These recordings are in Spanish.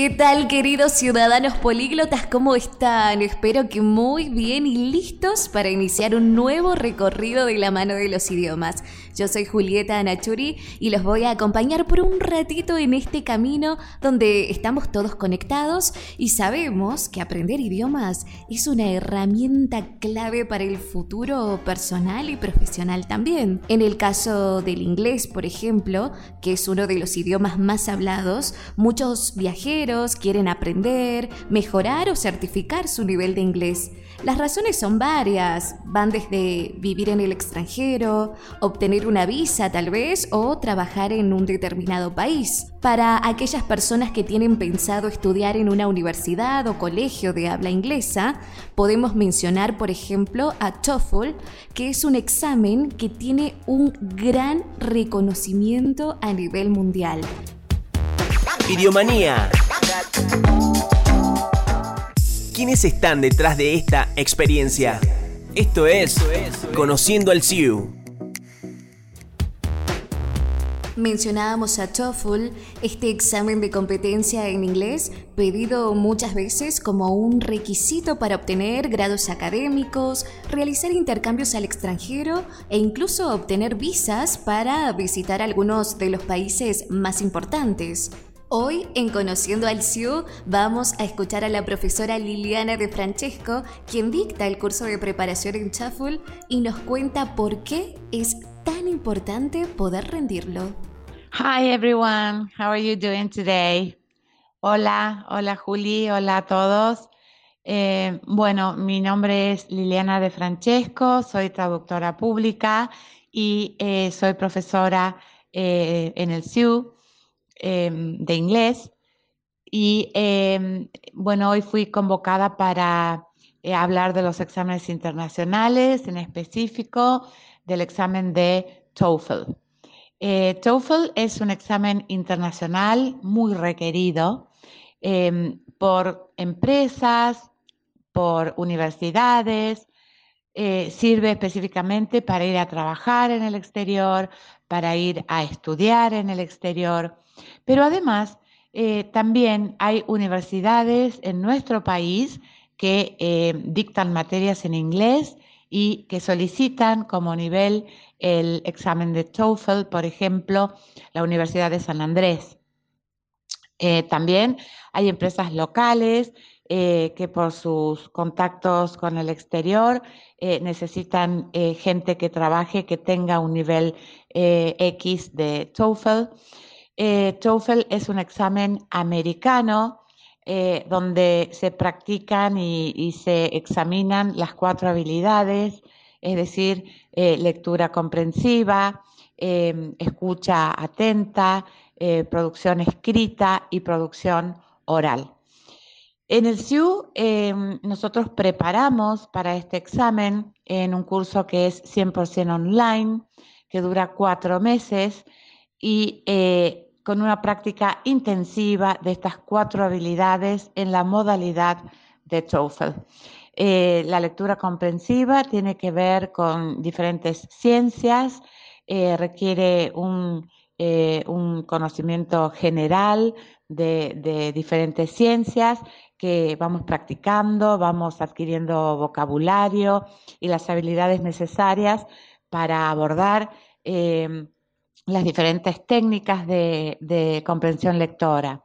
¿Qué tal queridos ciudadanos políglotas? ¿Cómo están? Espero que muy bien y listos para iniciar un nuevo recorrido de la mano de los idiomas. Yo soy Julieta Anachuri y los voy a acompañar por un ratito en este camino donde estamos todos conectados y sabemos que aprender idiomas es una herramienta clave para el futuro personal y profesional también. En el caso del inglés, por ejemplo, que es uno de los idiomas más hablados, muchos viajeros quieren aprender, mejorar o certificar su nivel de inglés. Las razones son varias, van desde vivir en el extranjero, obtener una visa tal vez o trabajar en un determinado país. Para aquellas personas que tienen pensado estudiar en una universidad o colegio de habla inglesa, podemos mencionar por ejemplo a TOEFL, que es un examen que tiene un gran reconocimiento a nivel mundial. Idiomanía. ¿Quiénes están detrás de esta experiencia? Esto es Conociendo al SIU. Mencionábamos a TOEFL, este examen de competencia en inglés, pedido muchas veces como un requisito para obtener grados académicos, realizar intercambios al extranjero e incluso obtener visas para visitar algunos de los países más importantes. Hoy, en Conociendo al CIU, vamos a escuchar a la profesora Liliana de Francesco, quien dicta el curso de preparación en TOEFL y nos cuenta por qué es tan importante poder rendirlo. Hi everyone, how are you doing today? Hola, hola Juli, hola a todos. Eh, bueno, mi nombre es Liliana de Francesco, soy traductora pública y eh, soy profesora eh, en el CIU. Em, de inglés. Y em, bueno, hoy fui convocada para eh, hablar de los exámenes internacionales, en específico del examen de TOEFL. Eh, TOEFL es un examen internacional muy requerido em, por empresas, por universidades, eh, sirve específicamente para ir a trabajar en el exterior, para ir a estudiar en el exterior. Pero además, eh, también hay universidades en nuestro país que eh, dictan materias en inglés y que solicitan como nivel el examen de TOEFL, por ejemplo, la Universidad de San Andrés. Eh, también hay empresas locales que por sus contactos con el exterior necesitan gente que trabaje, que tenga un nivel X de TOEFL. Eh, TOEFL es un examen americano eh, donde se practican y, se examinan las cuatro habilidades, es decir, eh, lectura comprensiva, em, escucha atenta, producción escrita y producción oral. En el SIU em, nosotros preparamos para este examen en un curso que es 100% online, que dura cuatro meses y con una práctica intensiva de estas cuatro habilidades en la modalidad de TOEFL. Eh, la lectura comprensiva tiene que ver con diferentes ciencias, eh, requiere un, eh, un, conocimiento general de, de, diferentes ciencias que vamos practicando, vamos adquiriendo vocabulario y las habilidades necesarias para abordar las diferentes técnicas de, comprensión lectora.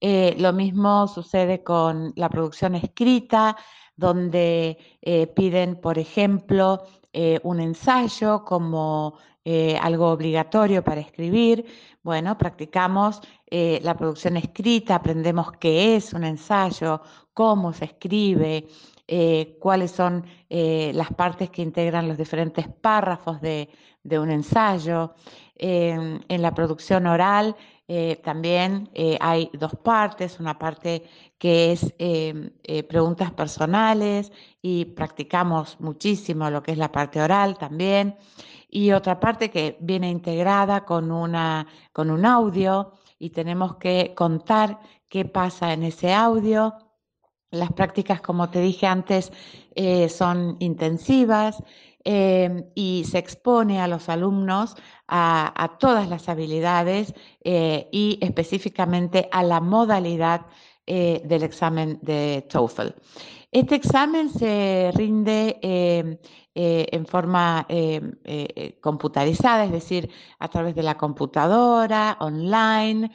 Eh, lo mismo sucede con la producción escrita, donde eh, piden, por ejemplo, eh, un ensayo como algo obligatorio para escribir. Bueno, practicamos la producción escrita, aprendemos qué es un ensayo, cómo se escribe, cuáles son las partes que integran los diferentes párrafos de un ensayo en la producción oral Eh, también eh, hay dos partes, una parte que es preguntas personales y practicamos muchísimo lo que es la parte oral también, y otra parte que viene integrada con, una, con un audio y tenemos que contar qué pasa en ese audio. Las prácticas, como te dije antes, son intensivas Em, y se expone a los alumnos a, todas las habilidades eh, y específicamente a la modalidad eh, del examen de TOEFL. Este examen se rinde em, eh, en forma em, computarizada, es decir, a través de la computadora, online,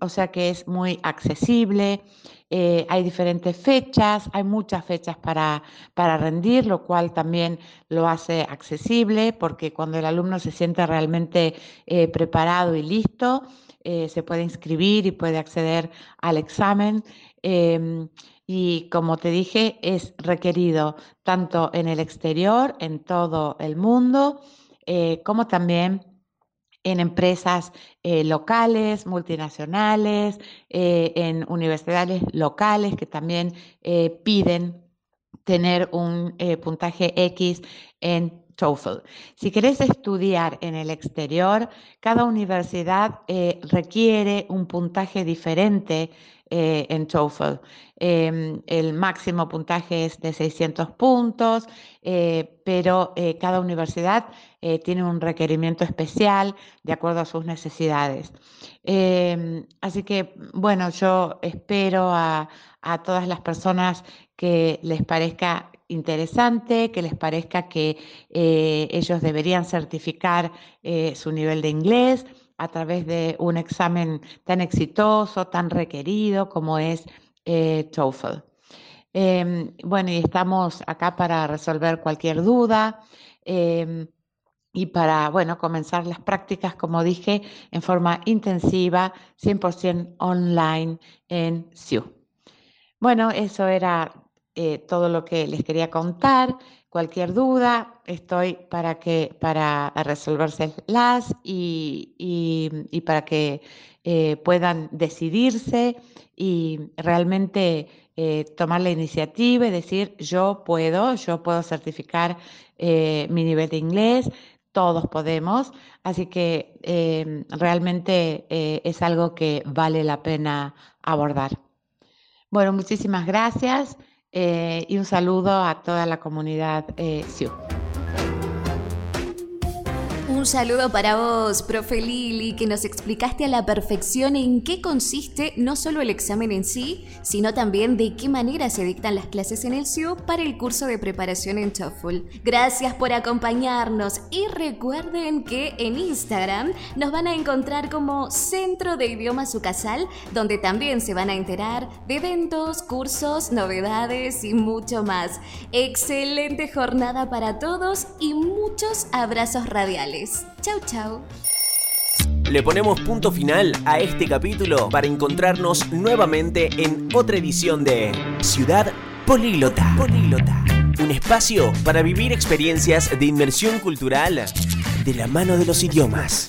o sea que es muy accesible. Eh, hay diferentes fechas, hay muchas fechas para, para rendir, lo cual también lo hace accesible porque cuando el alumno se siente realmente eh, preparado y listo, eh, se puede inscribir y puede acceder al examen. Em, y como te dije, es requerido tanto en el exterior, en todo el mundo, como también en empresas eh, locales, multinacionales, eh, en universidades locales que también eh, piden tener un puntaje X en TOEFL. Si querés estudiar en el exterior, cada universidad requiere un puntaje diferente en TOEFL. Em, el máximo puntaje es de 600 puntos, pero cada universidad eh, tiene un requerimiento especial de acuerdo a sus necesidades. Em, así que, bueno, yo espero a, todas las personas que les parezca interesante, que les parezca que eh, ellos deberían certificar eh, su nivel de inglés a través de un examen tan exitoso, tan requerido como es TOEFL. Em, bueno, y estamos acá para resolver cualquier duda. Em, y para, bueno, comenzar las prácticas, como dije, en forma intensiva, 100% online en SIU. Bueno, eso era eh, todo lo que les quería contar. Cualquier duda, estoy para que para resolvérselas y, y, para que eh, puedan decidirse y realmente eh, tomar la iniciativa y decir yo puedo, yo puedo certificar mi nivel de inglés, todos podemos, así que realmente es algo que vale la pena abordar. Bueno, muchísimas gracias eh, y un saludo a toda la comunidad eh, un saludo para vos, profe Lili, que nos explicaste a la perfección en qué consiste no solo el examen en sí, sino también de qué manera se dictan las clases en el SIU para el curso de preparación en TOEFL. Gracias por acompañarnos y recuerden que en Instagram nos van a encontrar como Centro de Idiomas Ucasal, donde también se van a enterar de eventos, cursos, novedades y mucho más. Excelente jornada para todos y muchos abrazos radiales. Chau, chau. Le ponemos punto final a este capítulo para encontrarnos nuevamente en otra edición de Ciudad Políglota. Políglota. Un espacio para vivir experiencias de inmersión cultural de la mano de los idiomas.